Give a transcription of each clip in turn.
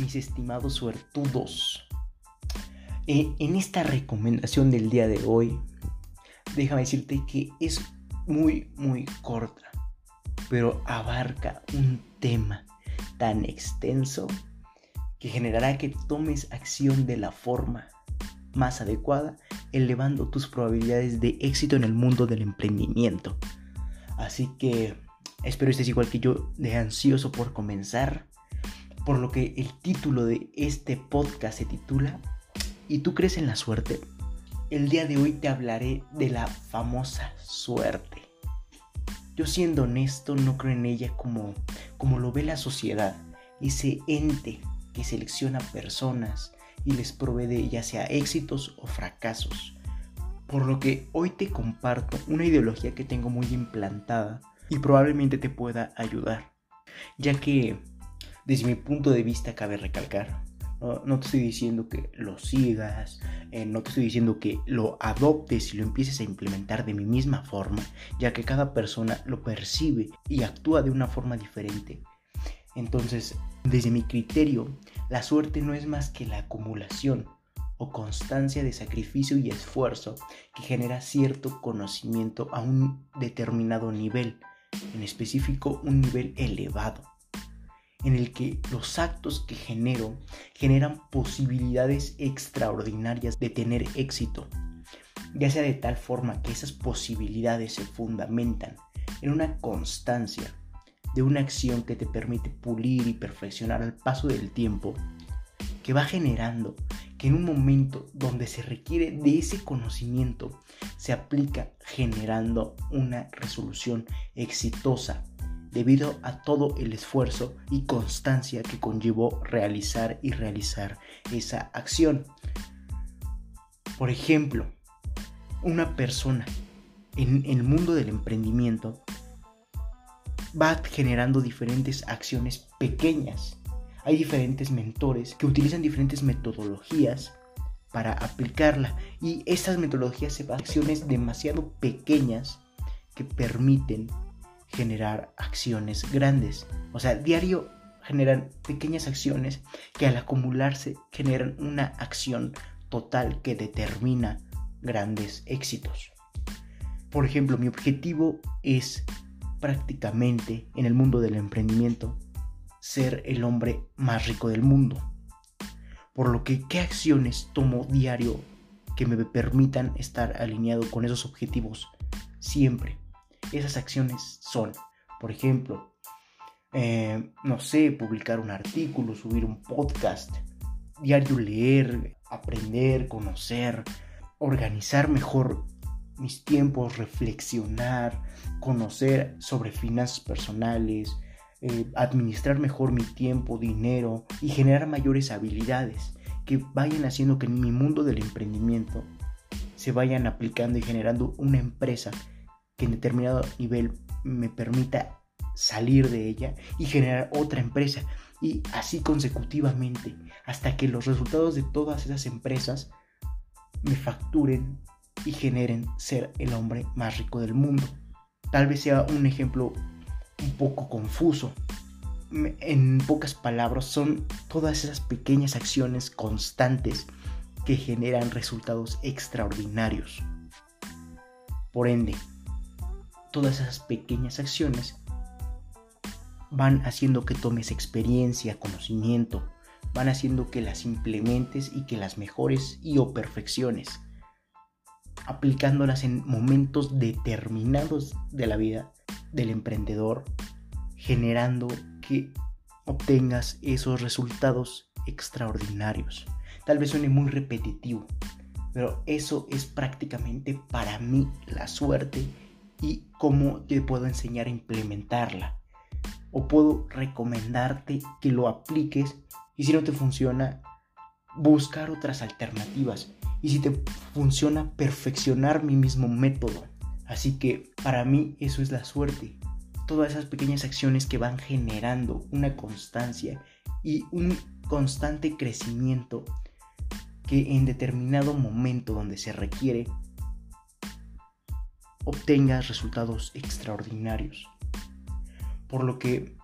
mis estimados suertudos. Eh, en esta recomendación del día de hoy, déjame decirte que es muy, muy corta, pero abarca un tema tan extenso que generará que tomes acción de la forma más adecuada, elevando tus probabilidades de éxito en el mundo del emprendimiento. Así que espero estés igual que yo de ansioso por comenzar, por lo que el título de este podcast se titula ¿Y tú crees en la suerte? El día de hoy te hablaré de la famosa suerte. Yo siendo honesto no creo en ella como, como lo ve la sociedad, ese ente que selecciona personas y les provee ya sea éxitos o fracasos. Por lo que hoy te comparto una ideología que tengo muy implantada y probablemente te pueda ayudar, ya que desde mi punto de vista cabe recalcar, no, te estoy diciendo que lo sigas, eh, no te estoy diciendo que lo adoptes y lo empieces a implementar de mi misma forma, ya que cada persona lo percibe y actúa de una forma diferente. Entonces, desde mi criterio, la suerte no es más que la acumulación o constancia de sacrificio y esfuerzo que genera cierto conocimiento a un determinado nivel, en específico un nivel elevado en el que los actos que genero generan posibilidades extraordinarias de tener éxito, ya sea de tal forma que esas posibilidades se fundamentan en una constancia de una acción que te permite pulir y perfeccionar al paso del tiempo, que va generando que en un momento donde se requiere de ese conocimiento se aplica generando una resolución exitosa debido a todo el esfuerzo y constancia que conllevó realizar y realizar esa acción. Por ejemplo, una persona en el mundo del emprendimiento va generando diferentes acciones pequeñas. Hay diferentes mentores que utilizan diferentes metodologías para aplicarla y estas metodologías se van acciones demasiado pequeñas que permiten generar acciones grandes. O sea, diario generan pequeñas acciones que al acumularse generan una acción total que determina grandes éxitos. Por ejemplo, mi objetivo es prácticamente en el mundo del emprendimiento ser el hombre más rico del mundo. Por lo que, ¿qué acciones tomo diario que me permitan estar alineado con esos objetivos? Siempre. Esas acciones son, por ejemplo, eh, no sé, publicar un artículo, subir un podcast, diario leer, aprender, conocer, organizar mejor mis tiempos, reflexionar, conocer sobre finanzas personales, eh, administrar mejor mi tiempo, dinero y generar mayores habilidades que vayan haciendo que en mi mundo del emprendimiento se vayan aplicando y generando una empresa que en determinado nivel me permita salir de ella y generar otra empresa y así consecutivamente hasta que los resultados de todas esas empresas me facturen y generen ser el hombre más rico del mundo. Tal vez sea un ejemplo un poco confuso. En pocas palabras, son todas esas pequeñas acciones constantes que generan resultados extraordinarios. Por ende, todas esas pequeñas acciones van haciendo que tomes experiencia, conocimiento, van haciendo que las implementes y que las mejores y o perfecciones, aplicándolas en momentos determinados de la vida del emprendedor, generando que obtengas esos resultados extraordinarios. Tal vez suene muy repetitivo, pero eso es prácticamente para mí la suerte y cómo te puedo enseñar a implementarla. O puedo recomendarte que lo apliques y si no te funciona, buscar otras alternativas. Y si te funciona, perfeccionar mi mismo método. Así que para mí eso es la suerte. Todas esas pequeñas acciones que van generando una constancia y un constante crecimiento que en determinado momento donde se requiere obtengas resultados extraordinarios. Por lo que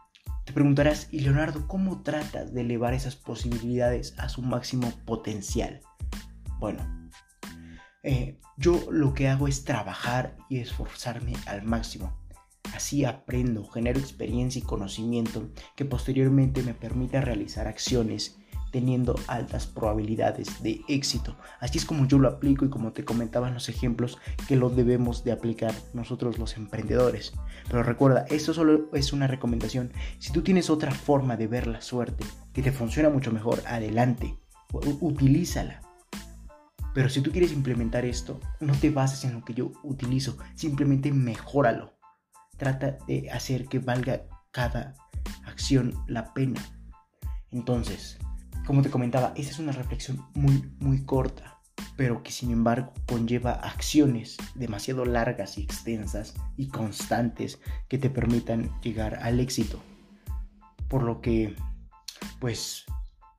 Te preguntarás, ¿y Leonardo cómo tratas de elevar esas posibilidades a su máximo potencial? Bueno, eh, yo lo que hago es trabajar y esforzarme al máximo. Así aprendo, genero experiencia y conocimiento que posteriormente me permita realizar acciones teniendo altas probabilidades de éxito. Así es como yo lo aplico y como te comentaba en los ejemplos que lo debemos de aplicar nosotros los emprendedores. Pero recuerda, esto solo es una recomendación. Si tú tienes otra forma de ver la suerte que te funciona mucho mejor, adelante, utilízala. Pero si tú quieres implementar esto, no te bases en lo que yo utilizo, simplemente mejóralo. Trata de hacer que valga cada acción la pena. Entonces, como te comentaba, esa es una reflexión muy, muy corta, pero que sin embargo conlleva acciones demasiado largas y extensas y constantes que te permitan llegar al éxito. Por lo que, pues,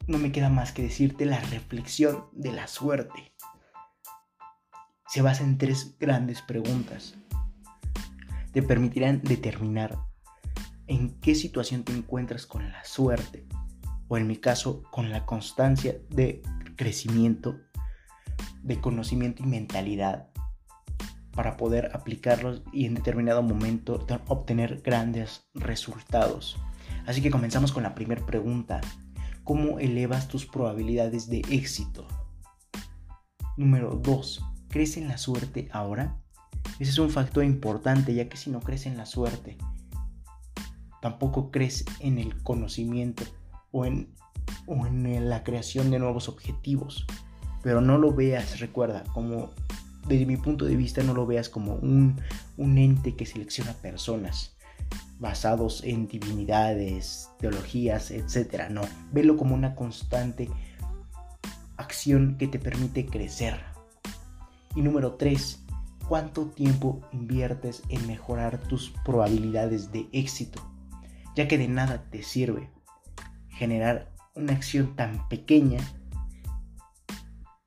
no me queda más que decirte la reflexión de la suerte. Se basa en tres grandes preguntas. Te permitirán determinar en qué situación te encuentras con la suerte o en mi caso con la constancia de crecimiento, de conocimiento y mentalidad para poder aplicarlos y en determinado momento obtener grandes resultados. Así que comenzamos con la primera pregunta. ¿Cómo elevas tus probabilidades de éxito? Número 2. ¿Crees en la suerte ahora? Ese es un factor importante ya que si no crees en la suerte, tampoco crees en el conocimiento o en, en la creación de nuevos objetivos. Pero no lo veas, recuerda, como desde mi punto de vista no lo veas como un, un ente que selecciona personas basados en divinidades, teologías, etc. No, velo como una constante acción que te permite crecer. Y número 3, ¿cuánto tiempo inviertes en mejorar tus probabilidades de éxito? Ya que de nada te sirve generar una acción tan pequeña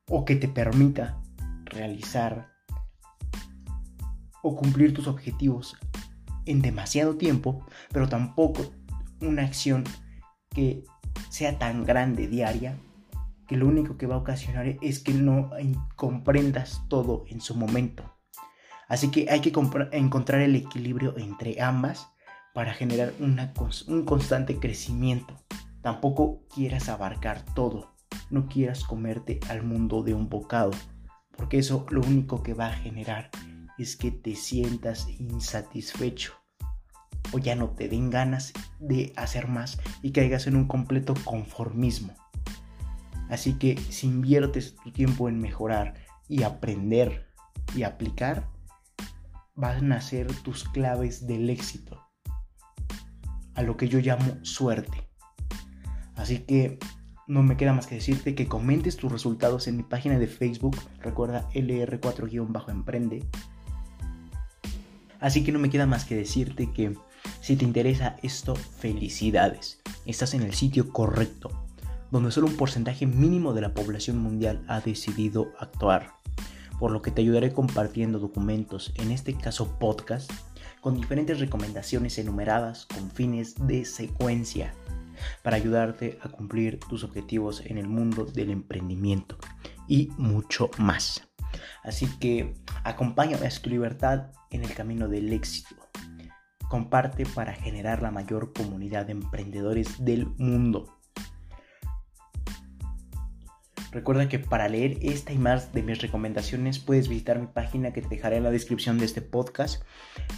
o que te permita realizar o cumplir tus objetivos en demasiado tiempo, pero tampoco una acción que sea tan grande diaria que lo único que va a ocasionar es que no comprendas todo en su momento. Así que hay que encontrar el equilibrio entre ambas para generar un constante crecimiento. Tampoco quieras abarcar todo, no quieras comerte al mundo de un bocado, porque eso lo único que va a generar es que te sientas insatisfecho o ya no te den ganas de hacer más y caigas en un completo conformismo. Así que si inviertes tu tiempo en mejorar y aprender y aplicar, van a ser tus claves del éxito, a lo que yo llamo suerte. Así que no me queda más que decirte que comentes tus resultados en mi página de Facebook. Recuerda LR4-emprende. Así que no me queda más que decirte que si te interesa esto, felicidades. Estás en el sitio correcto, donde solo un porcentaje mínimo de la población mundial ha decidido actuar. Por lo que te ayudaré compartiendo documentos, en este caso podcast, con diferentes recomendaciones enumeradas con fines de secuencia para ayudarte a cumplir tus objetivos en el mundo del emprendimiento y mucho más. Así que acompáñame a tu libertad en el camino del éxito. Comparte para generar la mayor comunidad de emprendedores del mundo. Recuerda que para leer esta y más de mis recomendaciones puedes visitar mi página que te dejaré en la descripción de este podcast,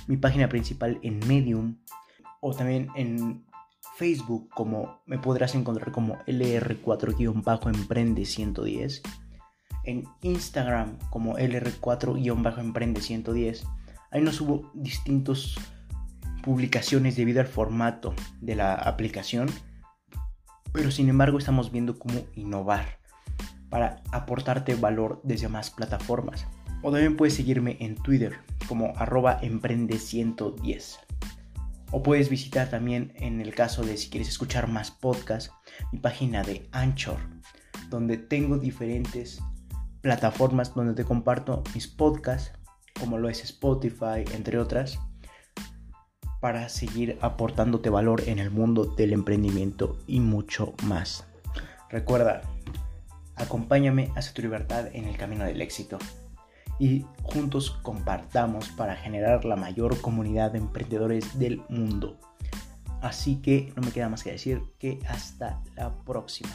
mi página principal en Medium o también en Facebook como me podrás encontrar como LR4-Emprende110. En Instagram como LR4-Emprende110. Ahí nos subo distintas publicaciones debido al formato de la aplicación. Pero sin embargo estamos viendo cómo innovar para aportarte valor desde más plataformas. O también puedes seguirme en Twitter como arroba emprende110. O puedes visitar también, en el caso de si quieres escuchar más podcasts, mi página de Anchor, donde tengo diferentes plataformas donde te comparto mis podcasts, como lo es Spotify, entre otras, para seguir aportándote valor en el mundo del emprendimiento y mucho más. Recuerda, acompáñame hacia tu libertad en el camino del éxito y juntos compartamos para generar la mayor comunidad de emprendedores del mundo. Así que no me queda más que decir que hasta la próxima.